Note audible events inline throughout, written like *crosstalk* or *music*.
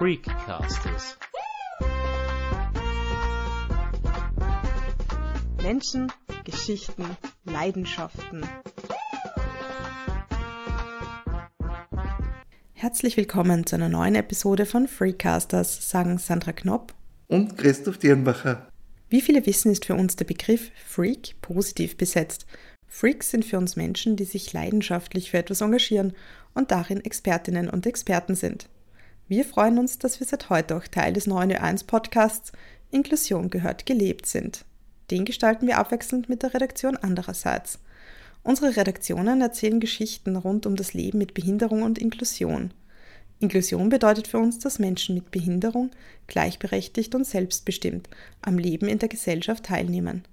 Freakcasters. Menschen, Geschichten, Leidenschaften. Herzlich willkommen zu einer neuen Episode von Freakcasters, sagen Sandra Knopp und Christoph Dirnbacher. Wie viele wissen, ist für uns der Begriff Freak positiv besetzt. Freaks sind für uns Menschen, die sich leidenschaftlich für etwas engagieren und darin Expertinnen und Experten sind. Wir freuen uns, dass wir seit heute auch Teil des neuen Ö1 Podcasts Inklusion gehört gelebt sind. Den gestalten wir abwechselnd mit der Redaktion andererseits. Unsere Redaktionen erzählen Geschichten rund um das Leben mit Behinderung und Inklusion. Inklusion bedeutet für uns, dass Menschen mit Behinderung gleichberechtigt und selbstbestimmt am Leben in der Gesellschaft teilnehmen.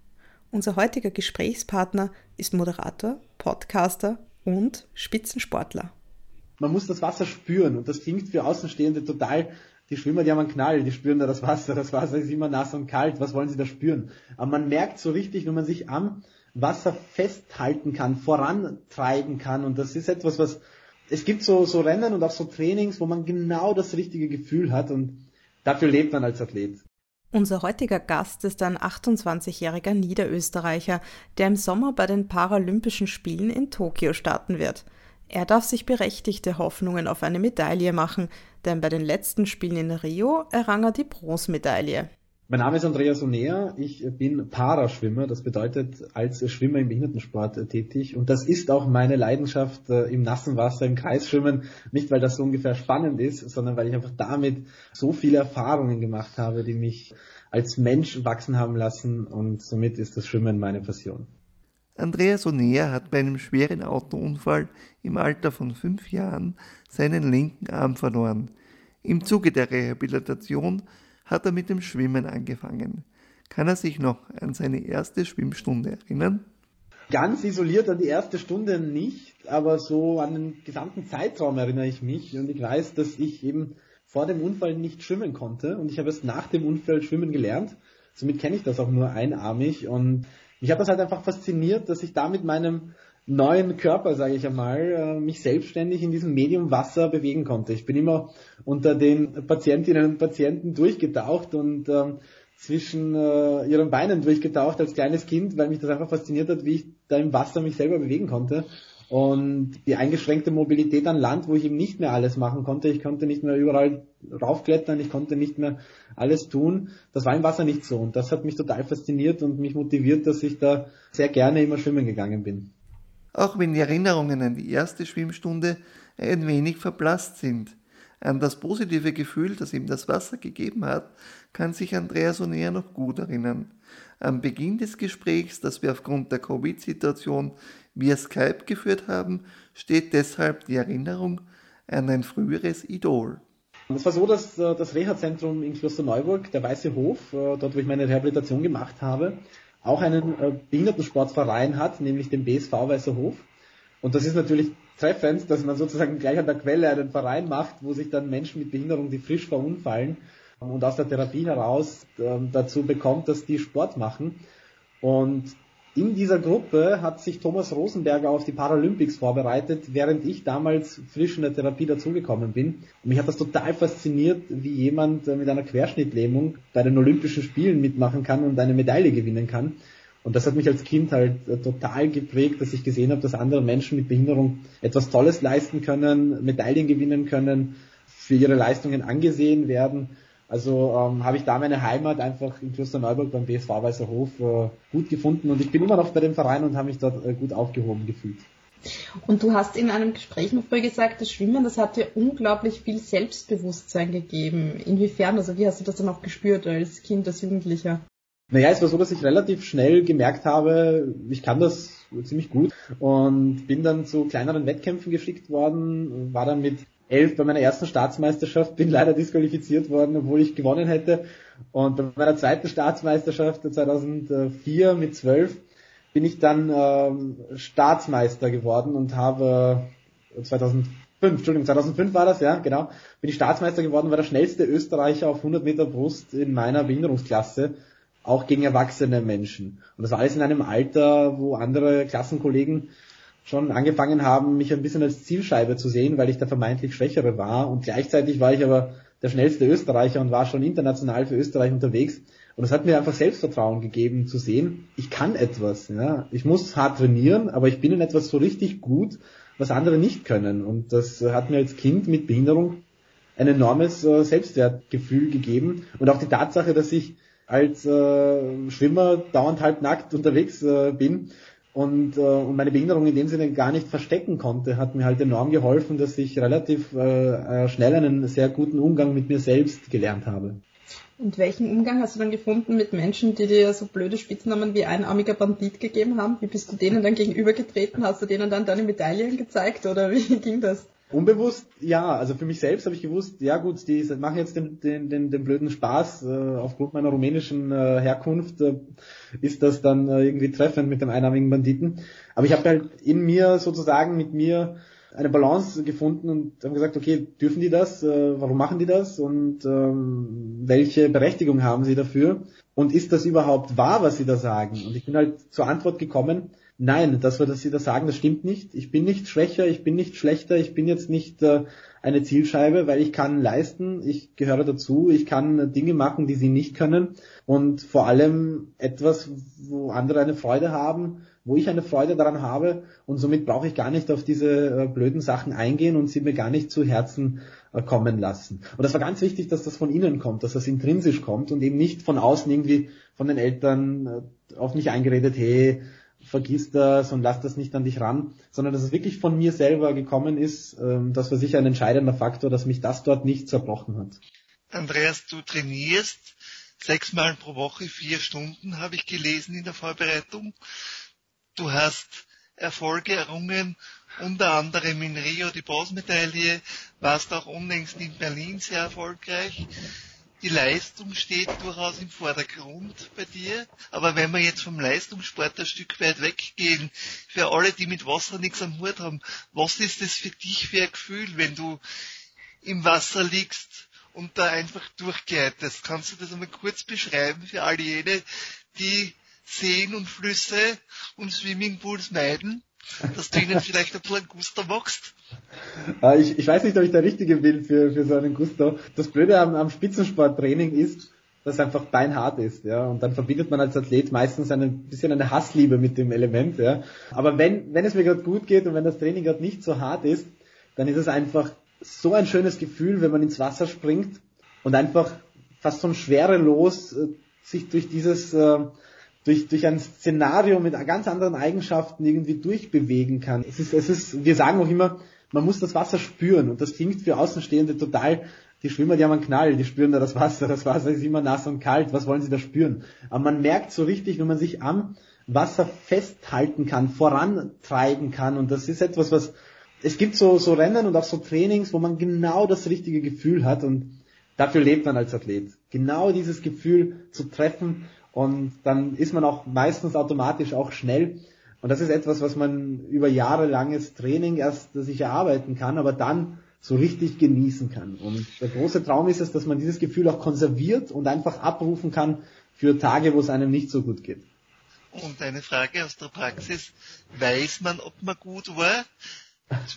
Unser heutiger Gesprächspartner ist Moderator, Podcaster und Spitzensportler. Man muss das Wasser spüren und das klingt für Außenstehende total, die Schwimmer, die haben einen Knall, die spüren da das Wasser, das Wasser ist immer nass und kalt, was wollen sie da spüren? Aber man merkt so richtig, wenn man sich am Wasser festhalten kann, vorantreiben kann und das ist etwas, was, es gibt so, so Rennen und auch so Trainings, wo man genau das richtige Gefühl hat und dafür lebt man als Athlet. Unser heutiger Gast ist ein 28-jähriger Niederösterreicher, der im Sommer bei den Paralympischen Spielen in Tokio starten wird. Er darf sich berechtigte Hoffnungen auf eine Medaille machen, denn bei den letzten Spielen in Rio errang er die Bronzemedaille. Mein Name ist Andreas Onea, ich bin Paraschwimmer, das bedeutet als Schwimmer im Behindertensport tätig. Und das ist auch meine Leidenschaft äh, im nassen Wasser, im Kreisschwimmen, nicht weil das so ungefähr spannend ist, sondern weil ich einfach damit so viele Erfahrungen gemacht habe, die mich als Mensch wachsen haben lassen. Und somit ist das Schwimmen meine Passion. Andreas Onea hat bei einem schweren Autounfall im Alter von fünf Jahren seinen linken Arm verloren. Im Zuge der Rehabilitation hat er mit dem Schwimmen angefangen. Kann er sich noch an seine erste Schwimmstunde erinnern? Ganz isoliert an die erste Stunde nicht, aber so an den gesamten Zeitraum erinnere ich mich und ich weiß, dass ich eben vor dem Unfall nicht schwimmen konnte und ich habe erst nach dem Unfall schwimmen gelernt. Somit kenne ich das auch nur einarmig und mich hat das halt einfach fasziniert, dass ich da mit meinem neuen Körper, sage ich einmal, äh, mich selbstständig in diesem Medium Wasser bewegen konnte. Ich bin immer unter den Patientinnen und Patienten durchgetaucht und ähm, zwischen äh, ihren Beinen durchgetaucht als kleines Kind, weil mich das einfach fasziniert hat, wie ich da im Wasser mich selber bewegen konnte. Und die eingeschränkte Mobilität an Land, wo ich eben nicht mehr alles machen konnte, ich konnte nicht mehr überall raufklettern, ich konnte nicht mehr alles tun, das war im Wasser nicht so. Und das hat mich total fasziniert und mich motiviert, dass ich da sehr gerne immer schwimmen gegangen bin auch wenn die Erinnerungen an die erste Schwimmstunde ein wenig verblasst sind. An das positive Gefühl, das ihm das Wasser gegeben hat, kann sich Andreas Onea noch gut erinnern. Am Beginn des Gesprächs, das wir aufgrund der Covid-Situation via Skype geführt haben, steht deshalb die Erinnerung an ein früheres Idol. Es war so, dass äh, das Reha-Zentrum in Klosterneuburg, der Weiße Hof, äh, dort wo ich meine Rehabilitation gemacht habe, auch einen äh, Behindertensportverein hat, nämlich den BSV Weißer Hof. Und das ist natürlich treffend, dass man sozusagen gleich an der Quelle einen Verein macht, wo sich dann Menschen mit Behinderung, die frisch verunfallen und aus der Therapie heraus äh, dazu bekommt, dass die Sport machen. Und in dieser Gruppe hat sich Thomas Rosenberger auf die Paralympics vorbereitet, während ich damals frisch in der Therapie dazugekommen bin. Und mich hat das total fasziniert, wie jemand äh, mit einer Querschnittlähmung bei den Olympischen Spielen mitmachen kann und eine Medaille gewinnen kann. Und das hat mich als Kind halt äh, total geprägt, dass ich gesehen habe, dass andere Menschen mit Behinderung etwas Tolles leisten können, Medaillen gewinnen können, für ihre Leistungen angesehen werden. Also ähm, habe ich da meine Heimat einfach in Klosterneuburg beim BSV Weißer Hof äh, gut gefunden und ich bin immer noch bei dem Verein und habe mich dort äh, gut aufgehoben gefühlt. Und du hast in einem Gespräch noch vorher gesagt, das Schwimmen, das hat dir unglaublich viel Selbstbewusstsein gegeben. Inwiefern, also wie hast du das dann auch gespürt als Kind, als Jugendlicher? Naja, es war so, dass ich relativ schnell gemerkt habe, ich kann das ziemlich gut und bin dann zu kleineren Wettkämpfen geschickt worden, war dann mit elf bei meiner ersten Staatsmeisterschaft, bin leider disqualifiziert worden, obwohl ich gewonnen hätte. Und bei meiner zweiten Staatsmeisterschaft 2004 mit zwölf bin ich dann ähm, Staatsmeister geworden und habe 2005, äh, Entschuldigung, 2005 war das, ja, genau, bin ich Staatsmeister geworden, war der schnellste Österreicher auf 100 Meter Brust in meiner Behinderungsklasse, auch gegen erwachsene Menschen. Und das war alles in einem Alter, wo andere Klassenkollegen schon angefangen haben, mich ein bisschen als Zielscheibe zu sehen, weil ich der vermeintlich Schwächere war. Und gleichzeitig war ich aber der schnellste Österreicher und war schon international für Österreich unterwegs. Und das hat mir einfach Selbstvertrauen gegeben zu sehen, ich kann etwas. Ja. Ich muss hart trainieren, aber ich bin in etwas so richtig gut, was andere nicht können. Und das hat mir als Kind mit Behinderung ein enormes äh, Selbstwertgefühl gegeben. Und auch die Tatsache, dass ich als äh, Schwimmer dauernd halb nackt unterwegs äh, bin und, äh, und meine Behinderung in dem Sinne gar nicht verstecken konnte, hat mir halt enorm geholfen, dass ich relativ äh, äh, schnell einen sehr guten Umgang mit mir selbst gelernt habe. Und welchen Umgang hast du dann gefunden mit Menschen, die dir so blöde Spitznamen wie einarmiger Bandit gegeben haben? Wie bist du denen dann gegenübergetreten? Hast du denen dann deine Medaillen gezeigt oder wie *laughs* ging das? Unbewusst, ja. Also für mich selbst habe ich gewusst, ja gut, die machen jetzt den, den, den, den blöden Spaß. Äh, aufgrund meiner rumänischen äh, Herkunft äh, ist das dann äh, irgendwie treffend mit dem einarmigen Banditen. Aber ich habe halt in mir sozusagen mit mir eine Balance gefunden und haben gesagt, okay, dürfen die das? Äh, warum machen die das? Und ähm, welche Berechtigung haben sie dafür? Und ist das überhaupt wahr, was sie da sagen? Und ich bin halt zur Antwort gekommen, Nein, das, was Sie da sagen, das stimmt nicht. Ich bin nicht schwächer, ich bin nicht schlechter, ich bin jetzt nicht äh, eine Zielscheibe, weil ich kann leisten, ich gehöre dazu, ich kann Dinge machen, die Sie nicht können und vor allem etwas, wo andere eine Freude haben, wo ich eine Freude daran habe und somit brauche ich gar nicht auf diese äh, blöden Sachen eingehen und sie mir gar nicht zu Herzen äh, kommen lassen. Und das war ganz wichtig, dass das von innen kommt, dass das intrinsisch kommt und eben nicht von außen irgendwie von den Eltern auf mich eingeredet, hey, vergiss das und lass das nicht an dich ran, sondern dass es wirklich von mir selber gekommen ist. Ähm, das war sicher ein entscheidender Faktor, dass mich das dort nicht zerbrochen hat. Andreas, du trainierst sechsmal pro Woche, vier Stunden, habe ich gelesen in der Vorbereitung. Du hast Erfolge errungen, unter anderem in Rio die Bronzemedaille, warst auch unlängst in Berlin sehr erfolgreich die Leistung steht durchaus im Vordergrund bei dir. Aber wenn wir jetzt vom Leistungssport ein Stück weit weggehen, für alle, die mit Wasser nichts am Hut haben, was ist das für dich für ein Gefühl, wenn du im Wasser liegst und da einfach durchgleitest? Kannst du das einmal kurz beschreiben für all jene, die Seen und Flüsse und Swimmingpools meiden? dass du ihnen *laughs* vielleicht ein bisschen Gusto machst? Äh, ich, ich weiß nicht, ob ich der Richtige bin für, für so einen Gusto. Das Blöde am, am Spitzensporttraining ist, dass es einfach beinhart ist, ja. Und dann verbindet man als Athlet meistens ein bisschen eine Hassliebe mit dem Element, ja. Aber wenn, wenn es mir gerade gut geht und wenn das Training gerade nicht so hart ist, dann ist es einfach so ein schönes Gefühl, wenn man ins Wasser springt und einfach fast so schwerelos äh, sich durch dieses äh, durch, durch ein Szenario mit ganz anderen Eigenschaften irgendwie durchbewegen kann. Es ist, es ist, wir sagen auch immer, man muss das Wasser spüren und das klingt für Außenstehende total, die Schwimmer, die haben einen Knall, die spüren da das Wasser, das Wasser ist immer nass und kalt, was wollen sie da spüren? Aber man merkt so richtig, wenn man sich am Wasser festhalten kann, vorantreiben kann und das ist etwas, was, es gibt so, so Rennen und auch so Trainings, wo man genau das richtige Gefühl hat und dafür lebt man als Athlet. Genau dieses Gefühl zu treffen und dann ist man auch meistens automatisch auch schnell. Und das ist etwas, was man über jahrelanges Training erst sich erarbeiten kann, aber dann so richtig genießen kann. Und der große Traum ist es, dass man dieses Gefühl auch konserviert und einfach abrufen kann für Tage, wo es einem nicht so gut geht. Und eine Frage aus der Praxis. Weiß man, ob man gut war?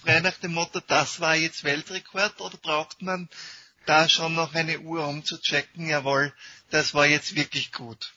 Frei nach dem Motto, das war jetzt Weltrekord oder braucht man da schon noch eine Uhr, um zu checken, jawohl, das war jetzt wirklich gut?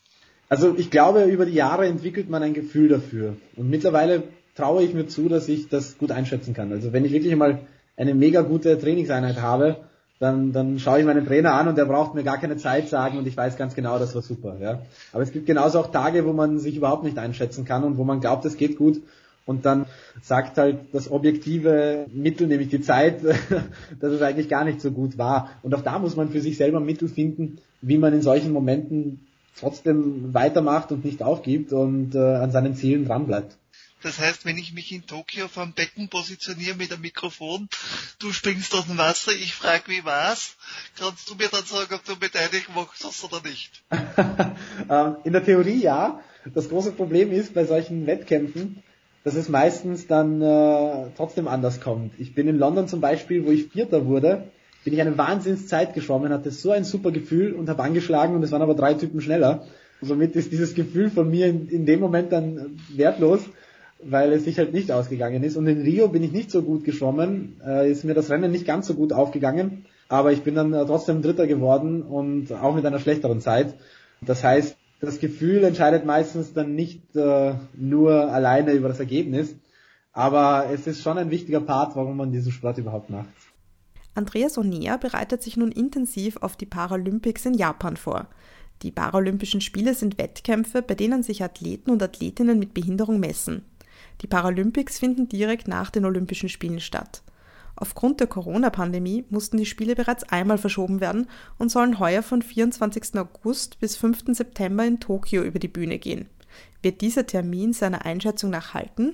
Also ich glaube, über die Jahre entwickelt man ein Gefühl dafür. Und mittlerweile traue ich mir zu, dass ich das gut einschätzen kann. Also wenn ich wirklich mal eine mega gute Trainingseinheit habe, dann, dann schaue ich meinen Trainer an und der braucht mir gar keine Zeit sagen und ich weiß ganz genau, das war super. Ja. Aber es gibt genauso auch Tage, wo man sich überhaupt nicht einschätzen kann und wo man glaubt, es geht gut und dann sagt halt das objektive Mittel, nämlich die Zeit, *laughs* dass es eigentlich gar nicht so gut war. Und auch da muss man für sich selber Mittel finden, wie man in solchen Momenten trotzdem weitermacht und nicht aufgibt und äh, an seinen Zielen dranbleibt. Das heißt, wenn ich mich in Tokio vom Becken positioniere mit einem Mikrofon, du springst aus dem Wasser, ich frage, wie war's, kannst du mir dann sagen, ob du gemacht hast oder nicht? *laughs* Ähm, in der Theorie ja. Das große Problem ist bei solchen Wettkämpfen, dass es meistens dann äh, trotzdem anders kommt. Ich bin in London zum Beispiel, wo ich Vierter wurde, bin ich eine Wahnsinnszeit geschwommen, hatte so ein super Gefühl und habe angeschlagen und es waren aber drei Typen schneller. Und somit ist dieses Gefühl von mir in, in dem Moment dann wertlos, weil es sich halt nicht ausgegangen ist. Und in Rio bin ich nicht so gut geschwommen, äh, ist mir das Rennen nicht ganz so gut aufgegangen. aber ich bin dann äh, trotzdem Dritter geworden und auch mit einer schlechteren Zeit. Das heißt, das Gefühl entscheidet meistens dann nicht äh, nur alleine über das Ergebnis, aber es ist schon ein wichtiger Part, warum man diesen Sport überhaupt macht. Andreas Onea bereitet sich nun intensiv auf die Paralympics in Japan vor. Die Paralympischen Spiele sind Wettkämpfe, bei denen sich Athleten und Athletinnen mit Behinderung messen. Die Paralympics finden direkt nach den Olympischen Spielen statt. Aufgrund der Corona-Pandemie mussten die Spiele bereits einmal verschoben werden und sollen heuer von 24. August bis 5. September in Tokio über die Bühne gehen. Wird dieser Termin seiner Einschätzung nach halten?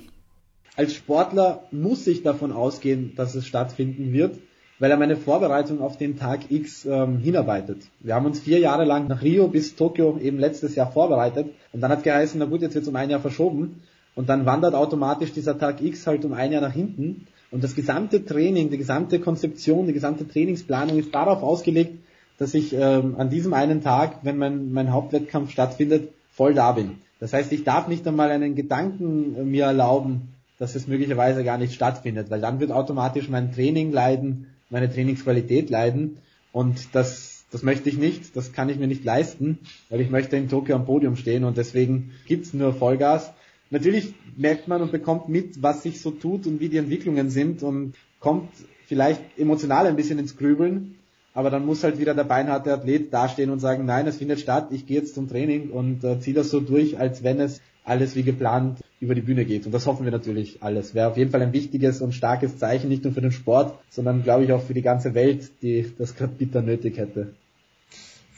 Als Sportler muss ich davon ausgehen, dass es stattfinden wird, weil er meine Vorbereitung auf den Tag X ähm, hinarbeitet. Wir haben uns vier Jahre lang nach Rio bis Tokio eben letztes Jahr vorbereitet und dann hat geheißen, na gut, jetzt wird es um ein Jahr verschoben und dann wandert automatisch dieser Tag X halt um ein Jahr nach hinten und das gesamte Training, die gesamte Konzeption, die gesamte Trainingsplanung ist darauf ausgelegt, dass ich ähm, an diesem einen Tag, wenn mein, mein Hauptwettkampf stattfindet, voll da bin. Das heißt, ich darf nicht einmal einen Gedanken äh, mir erlauben, dass es möglicherweise gar nicht stattfindet, weil dann wird automatisch mein Training leiden, meine Trainingsqualität leiden. Und das, das möchte ich nicht, das kann ich mir nicht leisten, weil ich möchte in Tokio am Podium stehen und deswegen gibt's nur Vollgas. Natürlich merkt man und bekommt mit, was sich so tut und wie die Entwicklungen sind und kommt vielleicht emotional ein bisschen ins Grübeln, aber dann muss halt wieder der beinharte Athlet dastehen und sagen, nein, es findet statt, ich gehe jetzt zum Training und äh, ziehe das so durch, als wenn es alles wie geplant über die Bühne geht. Und das hoffen wir natürlich alles. Wäre auf jeden Fall ein wichtiges und starkes Zeichen, nicht nur für den Sport, sondern glaube ich auch für die ganze Welt, die das gerade bitter nötig hätte.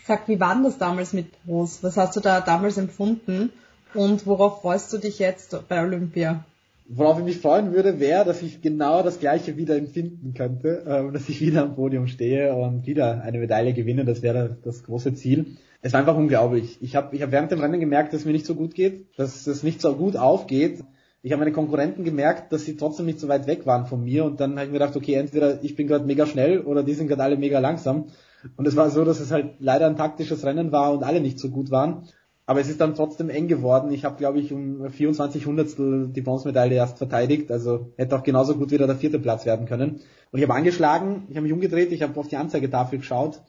Sag, wie war denn das damals mit Pros? Was hast du da damals empfunden? Und worauf freust du dich jetzt bei Olympia? Worauf ich mich freuen würde, wäre, dass ich genau das Gleiche wieder empfinden könnte, äh, dass ich wieder am Podium stehe und wieder eine Medaille gewinne. Das wäre das große Ziel. Es war einfach unglaublich. Ich habe ich hab während dem Rennen gemerkt, dass es mir nicht so gut geht, dass es nicht so gut aufgeht. Ich habe meine Konkurrenten gemerkt, dass sie trotzdem nicht so weit weg waren von mir und dann habe ich mir gedacht, okay, entweder ich bin gerade mega schnell oder die sind gerade alle mega langsam. Und es war so, dass es halt leider ein taktisches Rennen war und alle nicht so gut waren. Aber es ist dann trotzdem eng geworden. Ich habe, glaube ich, um 24 Hundertstel die Bronzemedaille erst verteidigt. Also hätte auch genauso gut wieder der vierte Platz werden können. Und ich habe angeschlagen, ich habe mich umgedreht, ich habe auf die Anzeigetafel geschaut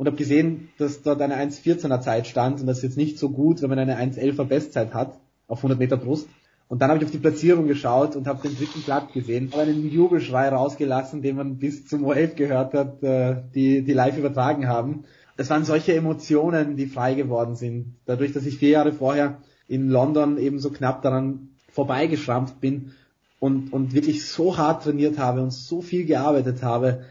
und habe gesehen, dass dort eine 1.14er Zeit stand. Und das ist jetzt nicht so gut, wenn man eine 1.11er Bestzeit hat auf 100 Meter Brust. Und dann habe ich auf die Platzierung geschaut und habe den dritten Platz gesehen, habe einen Jubelschrei rausgelassen, den man bis zum O11 gehört hat, äh, die, die live übertragen haben das waren solche Emotionen, die frei geworden sind. Dadurch, dass ich vier Jahre vorher in London eben so knapp daran vorbeigeschrammt bin und, und wirklich so hart trainiert habe und so viel gearbeitet habe.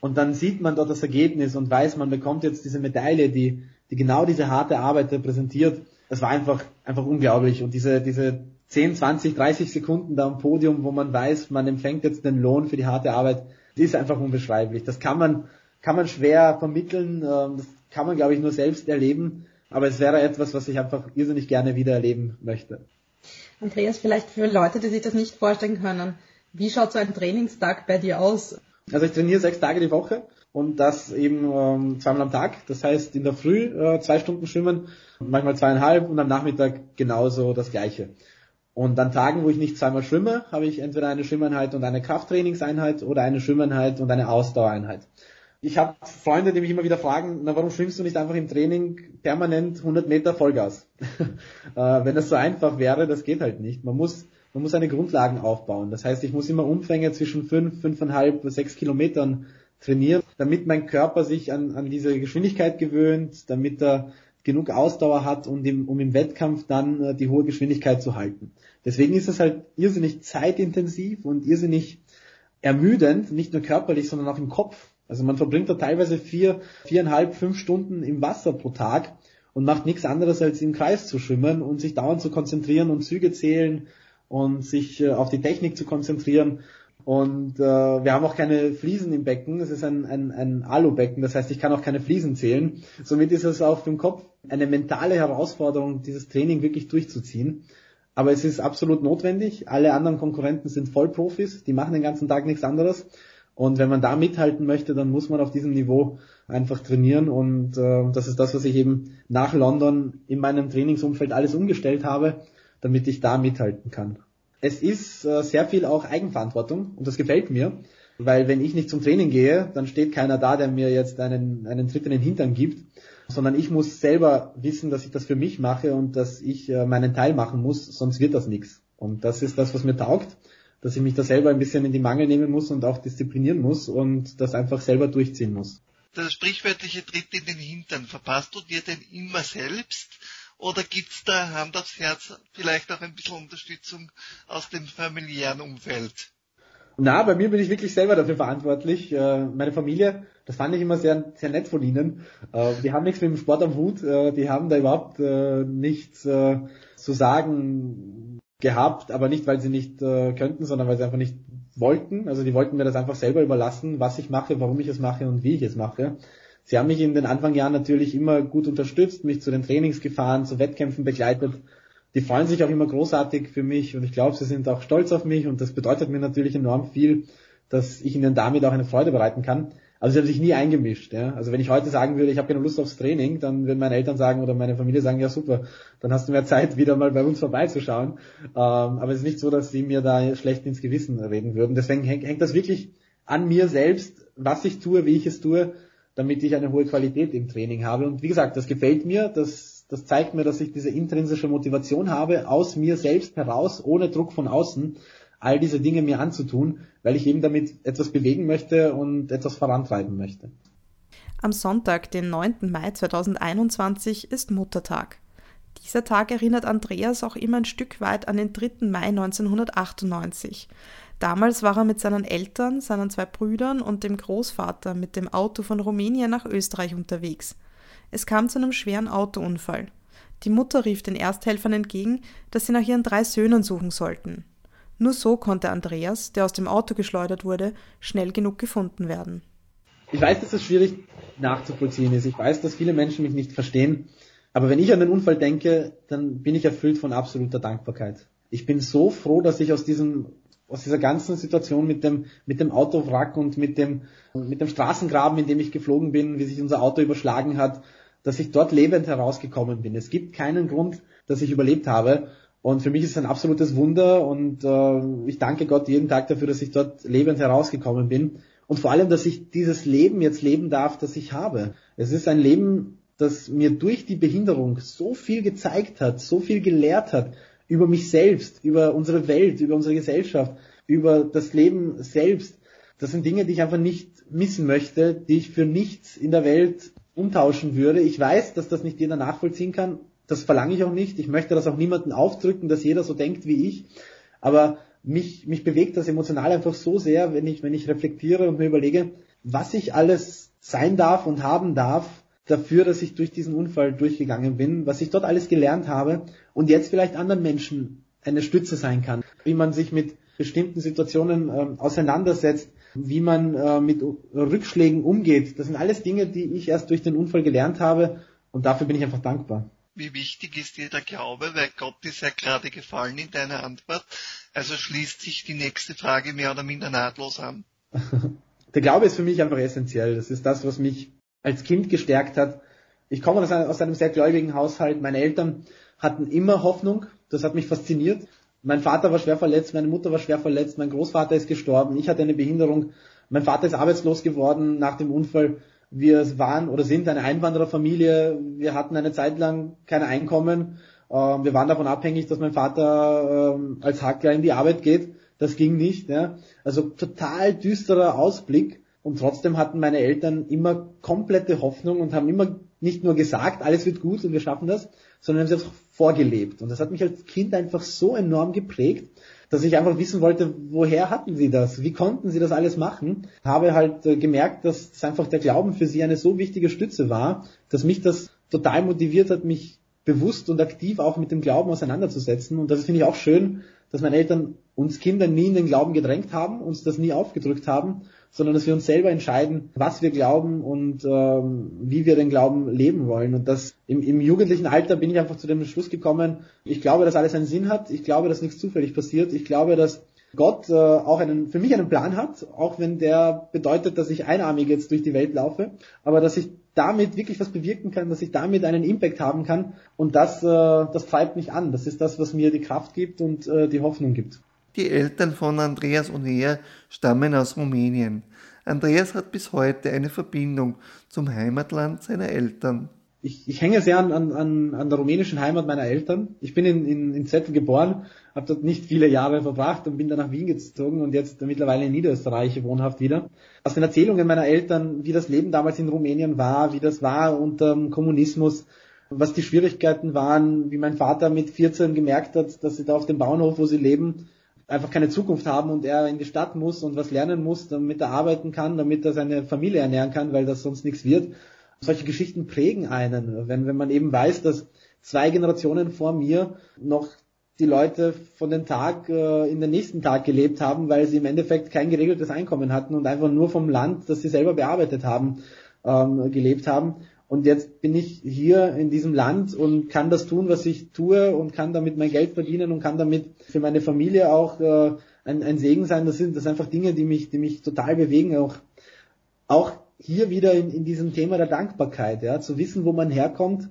Und dann sieht man dort das Ergebnis und weiß, man bekommt jetzt diese Medaille, die, die genau diese harte Arbeit repräsentiert. Das war einfach, einfach unglaublich. Und diese, diese 10, 20, 30 Sekunden da am Podium, wo man weiß, man empfängt jetzt den Lohn für die harte Arbeit, die ist einfach unbeschreiblich. Das kann man, kann man schwer vermitteln. Ähm, das kann man, glaube ich, nur selbst erleben. Aber es wäre etwas, was ich einfach irrsinnig gerne wieder erleben möchte. Andreas, vielleicht für Leute, die sich das nicht vorstellen können, wie schaut so ein Trainingstag bei dir aus? Also ich trainiere sechs Tage die Woche und das eben ähm, zweimal am Tag. Das heißt in der Früh äh, zwei Stunden schwimmen, manchmal zweieinhalb und am Nachmittag genauso das gleiche. Und an Tagen, wo ich nicht zweimal schwimme, habe ich entweder eine Schwimmeinheit und eine Krafttrainingseinheit oder eine Schwimmeinheit und eine Ausdauereinheit ich habe Freunde, die mich immer wieder fragen, na warum schwimmst du nicht einfach im Training permanent 100 Meter Vollgas? *laughs* äh, wenn das so einfach wäre, das geht halt nicht. Man muss, man muss eine Grundlagen aufbauen. Das heißt, ich muss immer Umfänge zwischen 5, 5,5, 6 Kilometern trainieren, damit mein Körper sich an, an diese Geschwindigkeit gewöhnt, damit er genug Ausdauer hat, um im, um im Wettkampf dann äh, die hohe Geschwindigkeit zu halten. Deswegen ist es halt irrsinnig zeitintensiv und irrsinnig ermüdend, nicht nur körperlich, sondern auch im Kopf, also man verbringt da teilweise vier, viereinhalb, fünf Stunden im Wasser pro Tag und macht nichts anderes als im Kreis zu schwimmen und sich dauernd zu konzentrieren und Züge zählen und sich äh, auf die Technik zu konzentrieren. Und äh, wir haben auch keine Fliesen im Becken. Es ist ein, ein, ein Alubecken, das heißt, ich kann auch keine Fliesen zählen. Somit ist es auch für den Kopf eine mentale Herausforderung, dieses Training wirklich durchzuziehen. Aber es ist absolut notwendig. Alle anderen Konkurrenten sind Vollprofis, die machen den ganzen Tag nichts anderes. Und wenn man da mithalten möchte, dann muss man auf diesem Niveau einfach trainieren. Und äh, das ist das, was ich eben nach London in meinem Trainingsumfeld alles umgestellt habe, damit ich da mithalten kann. Es ist äh, sehr viel auch Eigenverantwortung und das gefällt mir. Weil wenn ich nicht zum Training gehe, dann steht keiner da, der mir jetzt einen, einen Tritt in den Hintern gibt, sondern ich muss selber wissen, dass ich das für mich mache und dass ich äh, meinen Teil machen muss, sonst wird das nichts. Und das ist das, was mir taugt, dass ich mich da selber ein bisschen in die Mangel nehmen muss und auch disziplinieren muss und das einfach selber durchziehen muss. Der sprichwörtliche Tritt in den Hintern, verpasst du dir denn immer selbst? Oder gibt's da Hand aufs Herz vielleicht auch ein bisschen Unterstützung aus dem familiären Umfeld? Na, bei mir bin ich wirklich selber dafür verantwortlich. Äh, meine Familie, das fand ich immer sehr, sehr nett von ihnen. Äh, die haben nichts mit dem Sport am Hut, äh, die haben da überhaupt nichts zu sagen gehabt, aber nicht, weil sie nicht könnten, sondern weil sie einfach nicht wollten. Also die wollten mir das einfach selber überlassen, was ich mache, warum ich es mache und wie ich es mache. Sie haben mich in den Anfangsjahren natürlich immer gut unterstützt, mich zu den Trainings gefahren, zu Wettkämpfen begleitet die freuen sich auch immer großartig für mich und ich glaube, sie sind auch stolz auf mich und das bedeutet mir natürlich enorm viel, dass ich ihnen damit auch eine Freude bereiten kann. Also sie haben sich nie eingemischt. Ja? Also wenn ich heute sagen würde, ich habe keine Lust aufs Training, dann würden meine Eltern sagen oder meine Familie sagen, ja super, dann hast du mehr Zeit, wieder mal bei uns vorbeizuschauen. Ähm, aber es ist nicht so, dass sie mir da schlecht ins Gewissen reden würden. Deswegen hängt, hängt das wirklich an mir selbst, was ich tue, wie ich es tue, damit ich eine hohe Qualität im Training habe. Und wie gesagt, das gefällt mir, das das zeigt mir, dass ich diese intrinsische Motivation habe, aus mir selbst heraus, ohne Druck von außen, all diese Dinge mir anzutun, weil ich eben damit etwas bewegen möchte und etwas vorantreiben möchte. Am Sonntag, den 9. Mai 2021, ist Muttertag. Dieser Tag erinnert Andreas auch immer ein Stück weit an den 3. Mai 1998. Damals war er mit seinen Eltern, seinen zwei Brüdern und dem Großvater mit dem Auto von Rumänien nach Österreich unterwegs. Es kam zu einem schweren Autounfall. Die Mutter rief den Ersthelfern entgegen, dass sie nach ihren drei Söhnen suchen sollten. Nur so konnte Andreas, der aus dem Auto geschleudert wurde, schnell genug gefunden werden. Ich weiß, dass es schwierig nachzuvollziehen ist. Ich weiß, dass viele Menschen mich nicht verstehen. Aber wenn ich an den Unfall denke, dann bin ich erfüllt von absoluter Dankbarkeit. Ich bin so froh, dass ich aus diesem aus dieser ganzen Situation mit dem, mit dem Autowrack und mit dem, mit dem Straßengraben, in dem ich geflogen bin, wie sich unser Auto überschlagen hat, dass ich dort lebend herausgekommen bin. Es gibt keinen Grund, dass ich überlebt habe. Und für mich ist es ein absolutes Wunder und äh, ich danke Gott jeden Tag dafür, dass ich dort lebend herausgekommen bin. Und vor allem, dass ich dieses Leben jetzt leben darf, das ich habe. Es ist ein Leben, das mir durch die Behinderung so viel gezeigt hat, so viel gelehrt hat, über mich selbst, über unsere Welt, über unsere Gesellschaft, über das Leben selbst. Das sind Dinge, die ich einfach nicht missen möchte, die ich für nichts in der Welt umtauschen würde. Ich weiß, dass das nicht jeder nachvollziehen kann. Das verlange ich auch nicht. Ich möchte das auch niemandem aufdrücken, dass jeder so denkt wie ich. Aber mich, mich bewegt das emotional einfach so sehr, wenn ich, wenn ich reflektiere und mir überlege, was ich alles sein darf und haben darf, dafür, dass ich durch diesen Unfall durchgegangen bin, was ich dort alles gelernt habe und jetzt vielleicht anderen Menschen eine Stütze sein kann, wie man sich mit bestimmten Situationen äh, auseinandersetzt, wie man äh, mit Rückschlägen umgeht. Das sind alles Dinge, die ich erst durch den Unfall gelernt habe und dafür bin ich einfach dankbar. Wie wichtig ist dir der Glaube, weil Gott ist ja gerade gefallen in deiner Antwort. Also schließt sich die nächste Frage mehr oder minder nahtlos an. *laughs* der Glaube ist für mich einfach essentiell. Das ist das, was mich als Kind gestärkt hat. Ich komme aus einem, aus einem sehr gläubigen Haushalt. Meine Eltern hatten immer Hoffnung. Das hat mich fasziniert. Mein Vater war schwer verletzt, meine Mutter war schwer verletzt, mein Großvater ist gestorben, ich hatte eine Behinderung, mein Vater ist arbeitslos geworden nach dem Unfall. Wir waren oder sind eine Einwandererfamilie, wir hatten eine Zeit lang kein Einkommen. Ähm, wir waren davon abhängig, dass mein Vater ähm, als Hackler in die Arbeit geht. Das ging nicht. Also total düsterer Ausblick. Und trotzdem hatten meine Eltern immer komplette Hoffnung und haben immer nicht nur gesagt, alles wird gut und wir schaffen das, sondern haben sie auch vorgelebt. Und das hat mich als Kind einfach so enorm geprägt, dass ich einfach wissen wollte, woher hatten sie das? Wie konnten sie das alles machen? Habe halt äh, gemerkt, dass einfach der Glauben für sie eine so wichtige Stütze war, dass mich das total motiviert hat, mich bewusst und aktiv auch mit dem Glauben auseinanderzusetzen. Und das finde ich auch schön, dass meine Eltern uns Kinder nie in den Glauben gedrängt haben, uns das nie aufgedrückt haben, sondern dass wir uns selber entscheiden, was wir glauben und ähm, wie wir den Glauben leben wollen. Und das im, im jugendlichen Alter bin ich einfach zu dem Schluss gekommen, ich glaube, dass alles einen Sinn hat, ich glaube, dass nichts zufällig passiert, ich glaube, dass Gott äh, auch einen, für mich einen Plan hat, auch wenn der bedeutet, dass ich einarmig jetzt durch die Welt laufe, aber dass ich damit wirklich was bewirken kann, dass ich damit einen Impact haben kann und das, äh, das treibt mich an. Das ist das, was mir die Kraft gibt und äh, die Hoffnung gibt. Die Eltern von Andreas Onea stammen aus Rumänien. Andreas hat bis heute eine Verbindung zum Heimatland seiner Eltern. Ich, ich hänge sehr an, an, an der rumänischen Heimat meiner Eltern. Ich bin in, in, in Zettel geboren, habe dort nicht viele Jahre verbracht und bin dann nach Wien gezogen und jetzt mittlerweile in Niederösterreich wohnhaft wieder. Aus den Erzählungen meiner Eltern, wie das Leben damals in Rumänien war, wie das war unter dem Kommunismus, was die Schwierigkeiten waren, wie mein Vater mit 14 gemerkt hat, dass sie da auf dem Bauernhof, wo sie leben, einfach keine Zukunft haben und er in die Stadt muss und was lernen muss, damit er arbeiten kann, damit er seine Familie ernähren kann, weil das sonst nichts wird. Solche Geschichten prägen einen, wenn, wenn man eben weiß, dass zwei Generationen vor mir noch die Leute von den Tag äh, in den nächsten Tag gelebt haben, weil sie im Endeffekt kein geregeltes Einkommen hatten und einfach nur vom Land, das sie selber bearbeitet haben, ähm, gelebt haben. Und jetzt bin ich hier in diesem Land und kann das tun, was ich tue und kann damit mein Geld verdienen und kann damit für meine Familie auch äh, ein, ein Segen sein. Das sind das sind einfach Dinge, die mich, die mich total bewegen. Auch, auch hier wieder in, in diesem Thema der Dankbarkeit, ja, zu wissen, wo man herkommt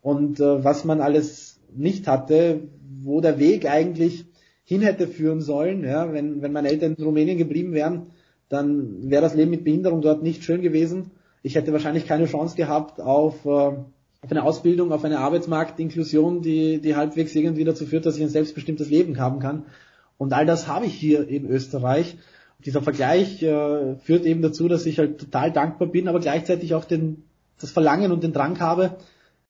und äh, was man alles nicht hatte, wo der Weg eigentlich hin hätte führen sollen. Ja, wenn, wenn meine Eltern in Rumänien geblieben wären, dann wäre das Leben mit Behinderung dort nicht schön gewesen ich hätte wahrscheinlich keine Chance gehabt auf, äh, auf eine Ausbildung, auf eine Arbeitsmarktinklusion, die, die halbwegs irgendwie dazu führt, dass ich ein selbstbestimmtes Leben haben kann. Und all das habe ich hier in Österreich. Dieser Vergleich äh, führt eben dazu, dass ich halt total dankbar bin, aber gleichzeitig auch den, das Verlangen und den Drang habe,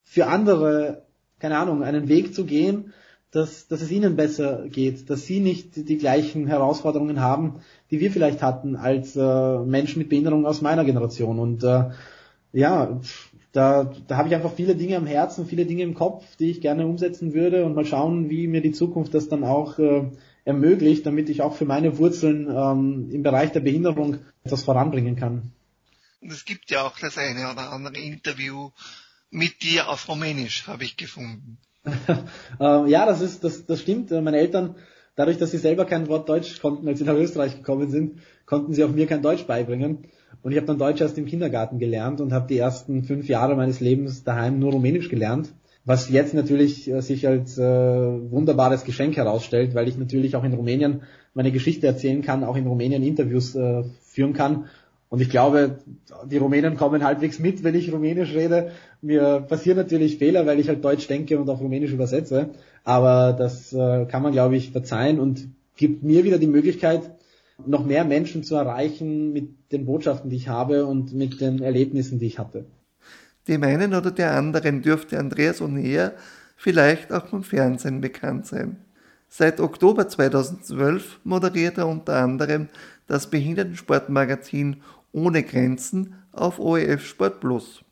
für andere, keine Ahnung, einen Weg zu gehen, dass, dass es ihnen besser geht, dass sie nicht die gleichen Herausforderungen haben, die wir vielleicht hatten als äh, Menschen mit Behinderung aus meiner Generation. Und äh, ja, da, da habe ich einfach viele Dinge am Herzen, viele Dinge im Kopf, die ich gerne umsetzen würde und mal schauen, wie mir die Zukunft das dann auch äh, ermöglicht, damit ich auch für meine Wurzeln ähm, im Bereich der Behinderung etwas voranbringen kann. Es gibt ja auch das eine oder andere Interview mit dir auf Rumänisch, habe ich gefunden. *laughs* äh, ja, das ist, das, das stimmt. Äh, meine Eltern, dadurch, dass sie selber kein Wort Deutsch konnten, als sie nach Österreich gekommen sind, konnten sie auch mir kein Deutsch beibringen. Und ich habe dann Deutsch erst im Kindergarten gelernt und habe die ersten fünf Jahre meines Lebens daheim nur Rumänisch gelernt. Was jetzt natürlich äh, sich als äh, wunderbares Geschenk herausstellt, weil ich natürlich auch in Rumänien meine Geschichte erzählen kann, auch in Rumänien Interviews äh, führen kann und ich glaube, die Rumänen kommen halbwegs mit, wenn ich Rumänisch rede. Mir passieren natürlich Fehler, weil ich halt Deutsch denke und auf Rumänisch übersetze. Aber das äh, kann man, glaube ich, verzeihen und gibt mir wieder die Möglichkeit, noch mehr Menschen zu erreichen mit den Botschaften, die ich habe und mit den Erlebnissen, die ich hatte. Dem einen oder der anderen dürfte Andreas Onea vielleicht auch vom Fernsehen bekannt sein. Seit Oktober 2012 moderiert er unter anderem das Behindertensportmagazin ohne Grenzen auf ORF Sport Plus.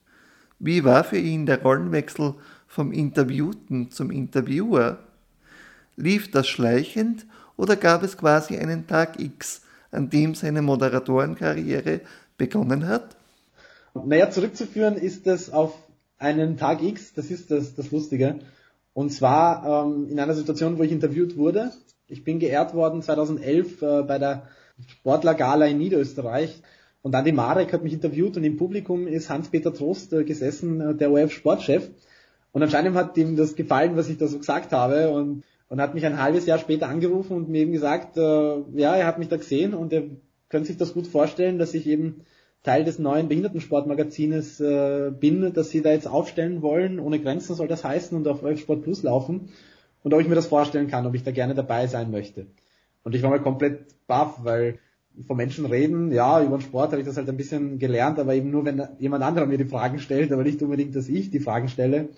Wie war für ihn der Rollenwechsel vom Interviewten zum Interviewer? Lief das schleichend oder gab es quasi einen Tag X, an dem seine Moderatorenkarriere begonnen hat? Naja, zurückzuführen ist es auf einen Tag X, das ist das, das Lustige. Und zwar ähm, in einer Situation, wo ich interviewt wurde. Ich bin geehrt worden 2011 äh, bei der Sportlergala in Niederösterreich. Und Andi Marek hat mich interviewt und im Publikum ist Hans-Peter Trost äh, gesessen, äh, der ORF-Sportchef. Und anscheinend hat ihm das gefallen, was ich da so gesagt habe und, und hat mich ein halbes Jahr später angerufen und mir eben gesagt, äh, ja, er hat mich da gesehen und er könnte sich das gut vorstellen, dass ich eben Teil des neuen Behindertensportmagazines äh, bin, dass sie da jetzt aufstellen wollen. Ohne Grenzen soll das heißen und auf ORF Sport Plus laufen. Und ob ich mir das vorstellen kann, ob ich da gerne dabei sein möchte. Und ich war mal komplett baff, weil von Menschen reden, ja, über den Sport habe ich das halt ein bisschen gelernt, aber eben nur, wenn jemand anderer mir die Fragen stellt, aber nicht unbedingt, dass ich die Fragen stelle.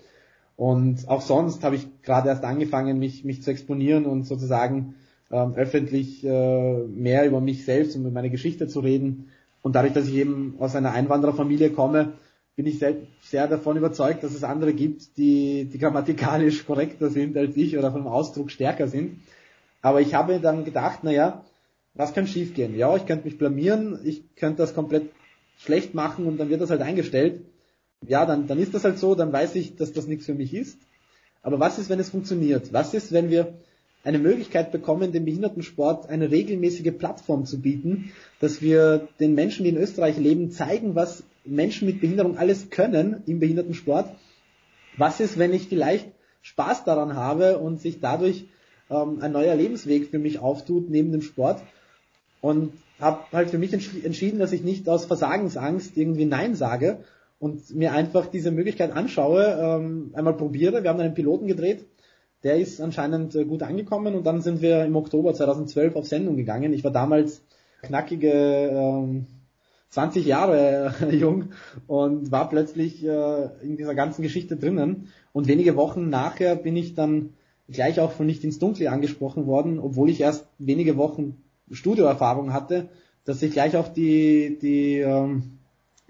Und auch sonst habe ich gerade erst angefangen, mich, mich zu exponieren und sozusagen ähm, öffentlich äh, mehr über mich selbst und über meine Geschichte zu reden. Und dadurch, dass ich eben aus einer Einwandererfamilie komme, bin ich sehr, sehr davon überzeugt, dass es andere gibt, die, die grammatikalisch *laughs* korrekter sind als ich oder vom Ausdruck stärker sind. Aber ich habe dann gedacht, naja, was kann schiefgehen? Ja, ich könnte mich blamieren, ich könnte das komplett schlecht machen und dann wird das halt eingestellt. Ja, dann, dann ist das halt so, dann weiß ich, dass das nichts für mich ist. Aber was ist, wenn es funktioniert? Was ist, wenn wir eine Möglichkeit bekommen, dem Behindertensport eine regelmäßige Plattform zu bieten, dass wir den Menschen, die in Österreich leben, zeigen, was Menschen mit Behinderung alles können im Behindertensport. Was ist, wenn ich vielleicht Spaß daran habe und sich dadurch ähm, ein neuer Lebensweg für mich auftut neben dem Sport. Und habe halt für mich entschieden, dass ich nicht aus Versagensangst irgendwie Nein sage und mir einfach diese Möglichkeit anschaue, ähm, einmal probiere. Wir haben einen Piloten gedreht, der ist anscheinend äh, gut angekommen und dann sind wir im Oktober 2012 auf Sendung gegangen. Ich war damals knackige ähm, 20 Jahre äh, *laughs* jung und war plötzlich äh, in dieser ganzen Geschichte drinnen. Und wenige Wochen nachher bin ich dann gleich auch von Nicht ins Dunkle angesprochen worden, obwohl ich erst wenige Wochen Studioerfahrung hatte, dass ich gleich auch die, die, ähm,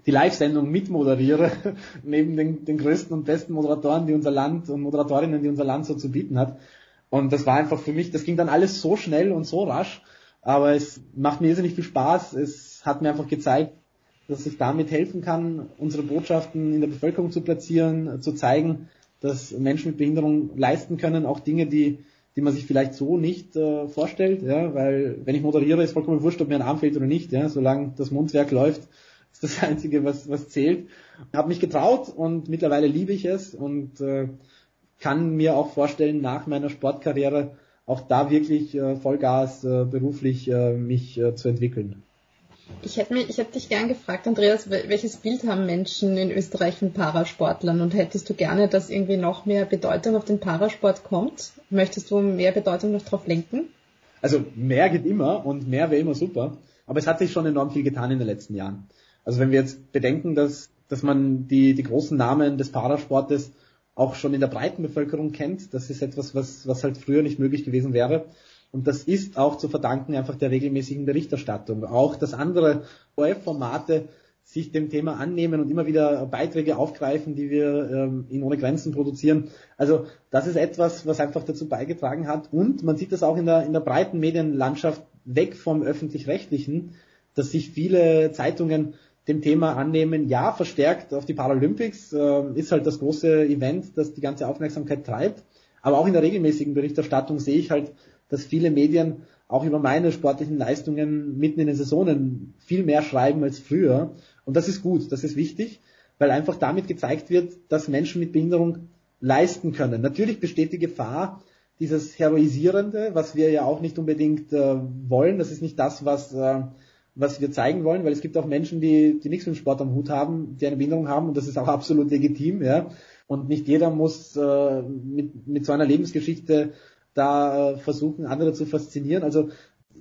die Live-Sendung mitmoderiere, *laughs* neben den, den größten und besten Moderatoren, die unser Land und Moderatorinnen, die unser Land so zu bieten hat. Und das war einfach für mich, das ging dann alles so schnell und so rasch, aber es macht mir irrsinnig viel Spaß. Es hat mir einfach gezeigt, dass ich damit helfen kann, unsere Botschaften in der Bevölkerung zu platzieren, zu zeigen, dass Menschen mit Behinderung leisten können, auch Dinge, die, die man sich vielleicht so nicht äh, vorstellt, ja, weil wenn ich moderiere, ist vollkommen wurscht, ob mir ein Arm fehlt oder nicht, ja, solange das Mundwerk läuft, *laughs* ist das Einzige, was, was zählt. Ich habe mich getraut und mittlerweile liebe ich es und äh, kann mir auch vorstellen, nach meiner Sportkarriere auch da wirklich äh, Vollgas äh, beruflich äh, mich äh, zu entwickeln. Ich hätte mich, ich hätte dich gern gefragt, Andreas, welches Bild haben Menschen in Österreich von Parasportlern und hättest du gerne, dass irgendwie noch mehr Bedeutung auf den Parasport kommt? Möchtest du mehr Bedeutung noch drauf lenken? Also mehr geht immer und mehr wäre immer super, aber es hat sich schon enorm viel getan in den letzten Jahren. Also wenn wir jetzt bedenken, dass, dass man die, die großen Namen des Parasportes auch schon in der breiten Bevölkerung kennt. Das ist etwas, was, was halt früher nicht möglich gewesen wäre. Und das ist auch zu verdanken einfach der regelmäßigen Berichterstattung. Auch, dass andere ORF-Formate sich dem Thema annehmen und immer wieder Beiträge aufgreifen, die wir ähm, in Ohne Grenzen produzieren. Also das ist etwas, was einfach dazu beigetragen hat. Und man sieht das auch in der, in der breiten Medienlandschaft weg vom öffentlich-rechtlichen, dass sich viele Zeitungen dem Thema annehmen, ja, verstärkt auf die Paralympics, äh, ist halt das große Event, das die ganze Aufmerksamkeit treibt. Aber auch in der regelmäßigen Berichterstattung sehe ich halt, dass viele Medien auch über meine sportlichen Leistungen mitten in den Saisonen viel mehr schreiben als früher. Und das ist gut, das ist wichtig, weil einfach damit gezeigt wird, dass Menschen mit Behinderung leisten können. Natürlich besteht die Gefahr, dieses Heroisierende, was wir ja auch nicht unbedingt äh, wollen, das ist nicht das, was äh, was wir zeigen wollen, weil es gibt auch Menschen, die, die nichts mit dem Sport am Hut haben, die eine Behinderung haben und das ist auch absolut legitim, ja. Und nicht jeder muss äh, mit, mit so einer Lebensgeschichte da äh, versuchen, andere zu faszinieren. Also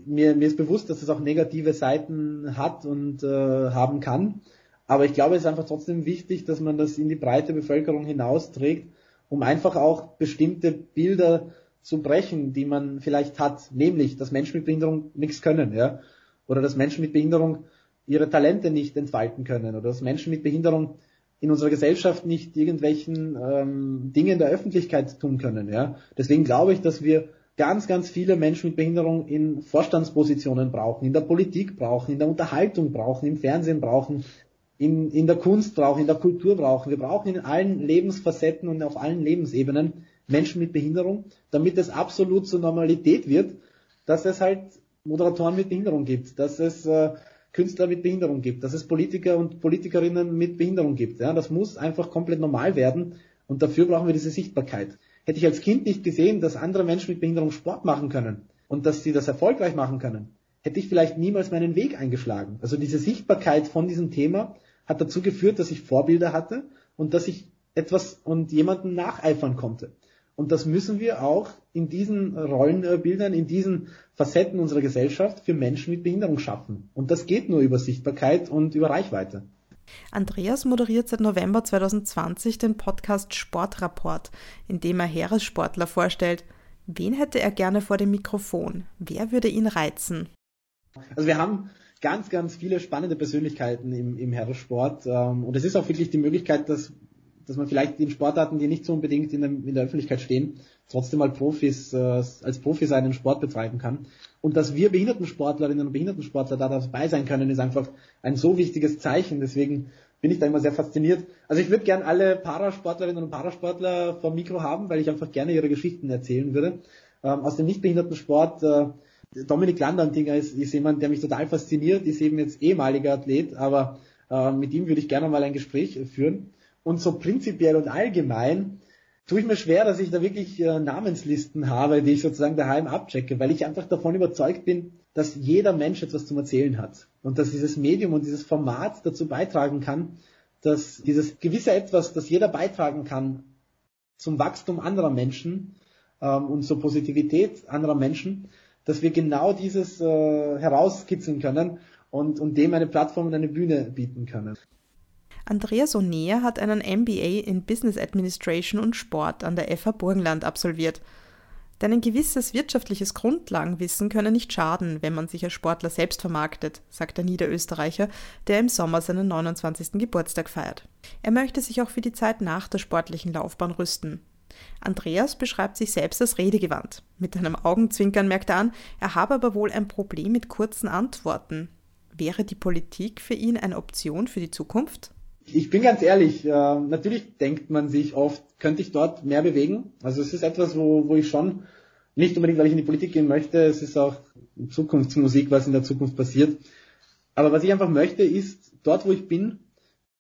mir, mir ist bewusst, dass es auch negative Seiten hat und äh, haben kann. Aber ich glaube, es ist einfach trotzdem wichtig, dass man das in die breite Bevölkerung hinausträgt, um einfach auch bestimmte Bilder zu brechen, die man vielleicht hat, nämlich, dass Menschen mit Behinderung nichts können, ja oder dass Menschen mit Behinderung ihre Talente nicht entfalten können oder dass Menschen mit Behinderung in unserer Gesellschaft nicht irgendwelchen ähm, Dinge in der Öffentlichkeit tun können. Ja? Deswegen glaube ich, dass wir ganz, ganz viele Menschen mit Behinderung in Vorstandspositionen brauchen, in der Politik brauchen, in der Unterhaltung brauchen, im Fernsehen brauchen, in, in der Kunst brauchen, in der Kultur brauchen. Wir brauchen in allen Lebensfacetten und auf allen Lebensebenen Menschen mit Behinderung, damit es absolut zur Normalität wird, dass es halt Moderatoren mit Behinderung gibt, dass es äh, Künstler mit Behinderung gibt, dass es Politiker und Politikerinnen mit Behinderung gibt. Ja, das muss einfach komplett normal werden und dafür brauchen wir diese Sichtbarkeit. Hätte ich als Kind nicht gesehen, dass andere Menschen mit Behinderung Sport machen können und dass sie das erfolgreich machen können, hätte ich vielleicht niemals meinen Weg eingeschlagen. Also diese Sichtbarkeit von diesem Thema hat dazu geführt, dass ich Vorbilder hatte und dass ich etwas und jemanden nacheifern konnte. Und das müssen wir auch in diesen Rollenbildern, in diesen Facetten unserer Gesellschaft für Menschen mit Behinderung schaffen. Und das geht nur über Sichtbarkeit und über Reichweite. Andreas moderiert seit November 2020 den Podcast Sportrapport, in dem er Heeressportler vorstellt. Wen hätte er gerne vor dem Mikrofon? Wer würde ihn reizen? Also wir haben ganz, ganz viele spannende Persönlichkeiten im, im Heeressport. Ähm, und es ist auch wirklich die Möglichkeit, dass dass man vielleicht in Sportarten, die nicht so unbedingt in der, in der Öffentlichkeit stehen, trotzdem mal Profis, äh, als Profi seinen Sport betreiben kann. Und dass wir Behindertensportlerinnen und Behindertensportler da dabei sein können, ist einfach ein so wichtiges Zeichen. Deswegen bin ich da immer sehr fasziniert. Also ich würde gern alle Parasportlerinnen und Parasportler vom Mikro haben, weil ich einfach gerne ihre Geschichten erzählen würde. Ähm, aus dem Nichtbehindertensport, äh, Dominik Landantinger ist, ist jemand, der mich total fasziniert, ist eben jetzt ehemaliger Athlet, aber äh, mit ihm würde ich gerne mal ein Gespräch führen. Und so prinzipiell und allgemein tue ich mir schwer, dass ich da wirklich äh, Namenslisten habe, die ich sozusagen daheim abchecke, weil ich einfach davon überzeugt bin, dass jeder Mensch etwas zum Erzählen hat und dass dieses Medium und dieses Format dazu beitragen kann, dass dieses gewisse Etwas, das jeder beitragen kann zum Wachstum anderer Menschen ähm, und zur Positivität anderer Menschen, dass wir genau dieses äh, herauskitzeln können und, und dem eine Plattform und eine Bühne bieten können. Andreas Oneer hat einen MBA in Business Administration und Sport an der FH Burgenland absolviert. Denn ein gewisses wirtschaftliches Grundlagenwissen könne nicht schaden, wenn man sich als Sportler selbst vermarktet, sagt der Niederösterreicher, der im Sommer seinen 29. Geburtstag feiert. Er möchte sich auch für die Zeit nach der sportlichen Laufbahn rüsten. Andreas beschreibt sich selbst als redegewandt. Mit einem Augenzwinkern merkt er an, er habe aber wohl ein Problem mit kurzen Antworten. Wäre die Politik für ihn eine Option für die Zukunft? Ich bin ganz ehrlich, äh, natürlich denkt man sich oft, könnte ich dort mehr bewegen? Also es ist etwas, wo, wo ich schon, nicht unbedingt, weil ich in die Politik gehen möchte, es ist auch Zukunftsmusik, was in der Zukunft passiert. Aber was ich einfach möchte, ist, dort wo ich bin,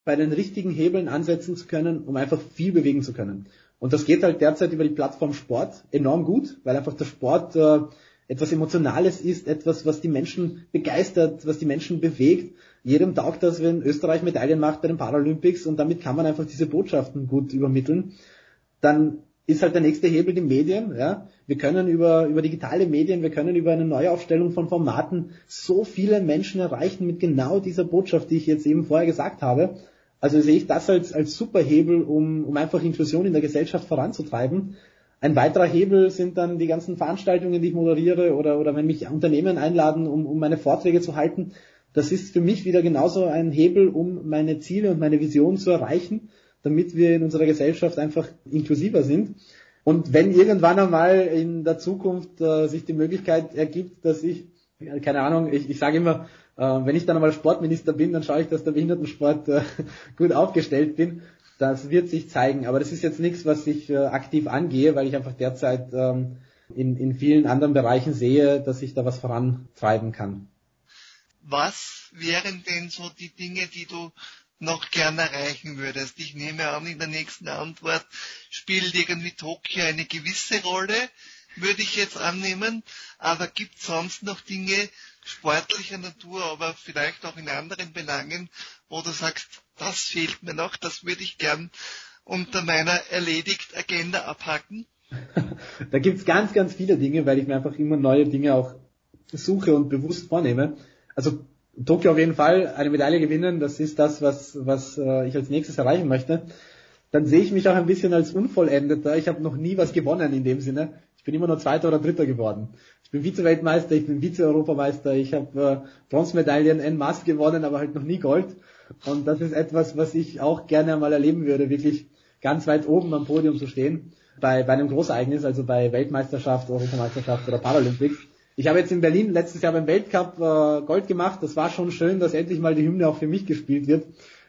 bei den richtigen Hebeln ansetzen zu können, um einfach viel bewegen zu können. Und das geht halt derzeit über die Plattform Sport enorm gut, weil einfach der Sport äh, etwas Emotionales ist, etwas, was die Menschen begeistert, was die Menschen bewegt. Jedem taugt das, wenn Österreich Medaillen macht bei den Paralympics und damit kann man einfach diese Botschaften gut übermitteln. Dann ist halt der nächste Hebel die Medien. Ja? Wir können über, über digitale Medien, wir können über eine Neuaufstellung von Formaten so viele Menschen erreichen mit genau dieser Botschaft, die ich jetzt eben vorher gesagt habe. Also sehe ich das als, als super Hebel, um, um einfach Inklusion in der Gesellschaft voranzutreiben. Ein weiterer Hebel sind dann die ganzen Veranstaltungen, die ich moderiere oder, oder wenn mich Unternehmen einladen, um, um meine Vorträge zu halten. Das ist für mich wieder genauso ein Hebel, um meine Ziele und meine Vision zu erreichen, damit wir in unserer Gesellschaft einfach inklusiver sind. Und wenn irgendwann einmal in der Zukunft äh, sich die Möglichkeit ergibt, dass ich, keine Ahnung, ich, ich sage immer, äh, wenn ich dann einmal Sportminister bin, dann schaue ich, dass der Behindertensport äh, *laughs* gut aufgestellt bin. Das wird sich zeigen, aber das ist jetzt nichts, was ich äh, aktiv angehe, weil ich einfach derzeit ähm, in, in vielen anderen Bereichen sehe, dass ich da was vorantreiben kann. Was wären denn so die Dinge, die du noch gern erreichen würdest? Ich nehme an, in der nächsten Antwort spielt irgendwie Tokio eine gewisse Rolle, würde ich jetzt annehmen, aber gibt es sonst noch Dinge sportlicher Natur, aber vielleicht auch in anderen Belangen, wo du sagst, das fehlt mir noch, das würde ich gern unter meiner erledigt Agenda abhaken? *laughs* da gibt's ganz, ganz viele Dinge, weil ich mir einfach immer neue Dinge auch suche und bewusst vornehme. Also Tokio auf jeden Fall eine Medaille gewinnen, das ist das, was, was äh, ich als nächstes erreichen möchte. Dann sehe ich mich auch ein bisschen als Unvollendeter. Ich habe noch nie was gewonnen in dem Sinne. Ich bin immer nur Zweiter oder Dritter geworden. Ich bin Vize-Weltmeister, ich bin Vize-Europameister, ich habe äh, Bronzemedaillen en masse gewonnen, aber halt noch nie Gold. Und das ist etwas, was ich auch gerne einmal erleben würde, wirklich ganz weit oben am Podium zu stehen, bei, bei einem Großereignis, also bei Weltmeisterschaft, Europameisterschaft oder Paralympics. Ich habe jetzt in Berlin letztes Jahr beim Weltcup äh, Gold gemacht. Das war schon schön, dass endlich mal die Hymne auch für mich gespielt wird.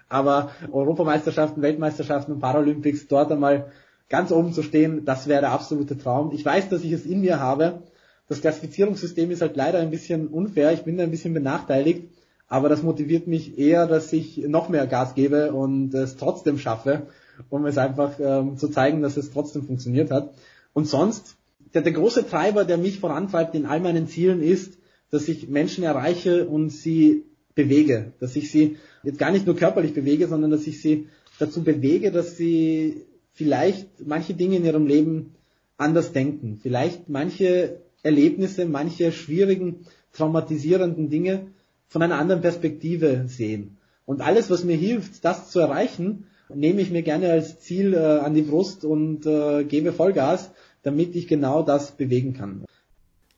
Aber Europameisterschaften, Weltmeisterschaften und Paralympics dort einmal ganz oben zu stehen, das wäre der absolute Traum. Ich weiß, dass ich es in mir habe. Das Klassifizierungssystem ist halt leider ein bisschen unfair. Ich bin da ein bisschen benachteiligt. Aber das motiviert mich eher, dass ich noch mehr Gas gebe und es trotzdem schaffe, um es einfach ähm, zu zeigen, dass es trotzdem funktioniert hat. Und sonst, der, der große Treiber, der mich vorantreibt in all meinen Zielen ist, dass ich Menschen erreiche und sie bewege, dass ich sie jetzt gar nicht nur körperlich bewege, sondern dass ich sie dazu bewege, dass sie vielleicht manche Dinge in ihrem Leben anders denken, vielleicht manche Erlebnisse, manche schwierigen, traumatisierenden Dinge von einer anderen Perspektive sehen. Und alles, was mir hilft, das zu erreichen, nehme ich mir gerne als Ziel äh, an die Brust und äh, gebe Vollgas, damit ich genau das bewegen kann.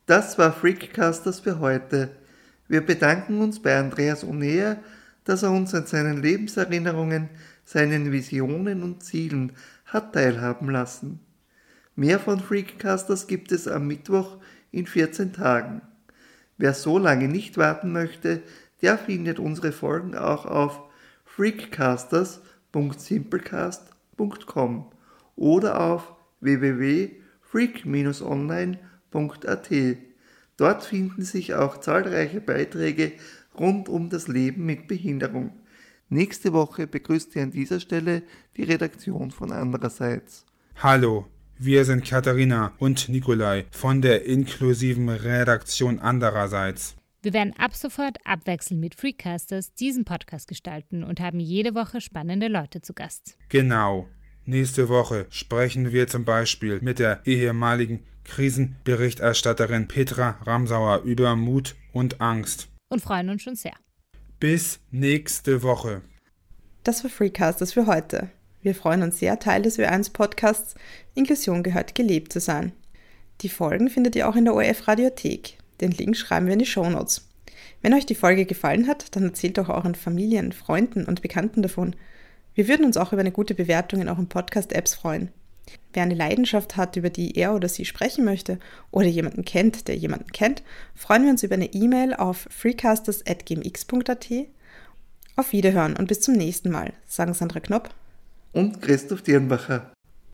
Das war Freakcasters für heute. Wir bedanken uns bei Andreas Onea, dass er uns an seinen Lebenserinnerungen, seinen Visionen und Zielen hat teilhaben lassen. Mehr von Freakcasters gibt es am Mittwoch in 14 Tagen. Wer so lange nicht warten möchte, der findet unsere Folgen auch auf freakcasters.simplecast.com oder auf www.freak-online.at. Dort finden sich auch zahlreiche Beiträge rund um das Leben mit Behinderung. Nächste Woche begrüßt ihr an dieser Stelle die Redaktion von andererseits. Hallo, wir sind Katharina und Nikolai von der inklusiven Redaktion andererseits. Wir werden ab sofort abwechselnd mit Freecasters diesen Podcast gestalten und haben jede Woche spannende Leute zu Gast. Genau. Nächste Woche sprechen wir zum Beispiel mit der ehemaligen Krisenberichterstatterin Petra Ramsauer über Mut und Angst. Und freuen uns schon sehr. Bis nächste Woche. Das war Freecasters für heute. Wir freuen uns sehr, Teil des Ö1-Podcasts Inklusion gehört gelebt zu sein. Die Folgen findet ihr auch in der ORF Radiothek. Den Link schreiben wir in die Shownotes. Wenn euch die Folge gefallen hat, dann erzählt doch euren Familien, Freunden und Bekannten davon. Wir würden uns auch über eine gute Bewertung in euren Podcast-Apps freuen. Wer eine Leidenschaft hat, über die er oder sie sprechen möchte oder jemanden kennt, der jemanden kennt, freuen wir uns über eine E-Mail auf freecasters.gmx.at. Auf Wiederhören und bis zum nächsten Mal, sagen Sandra Knopp und Christoph Dirnbacher.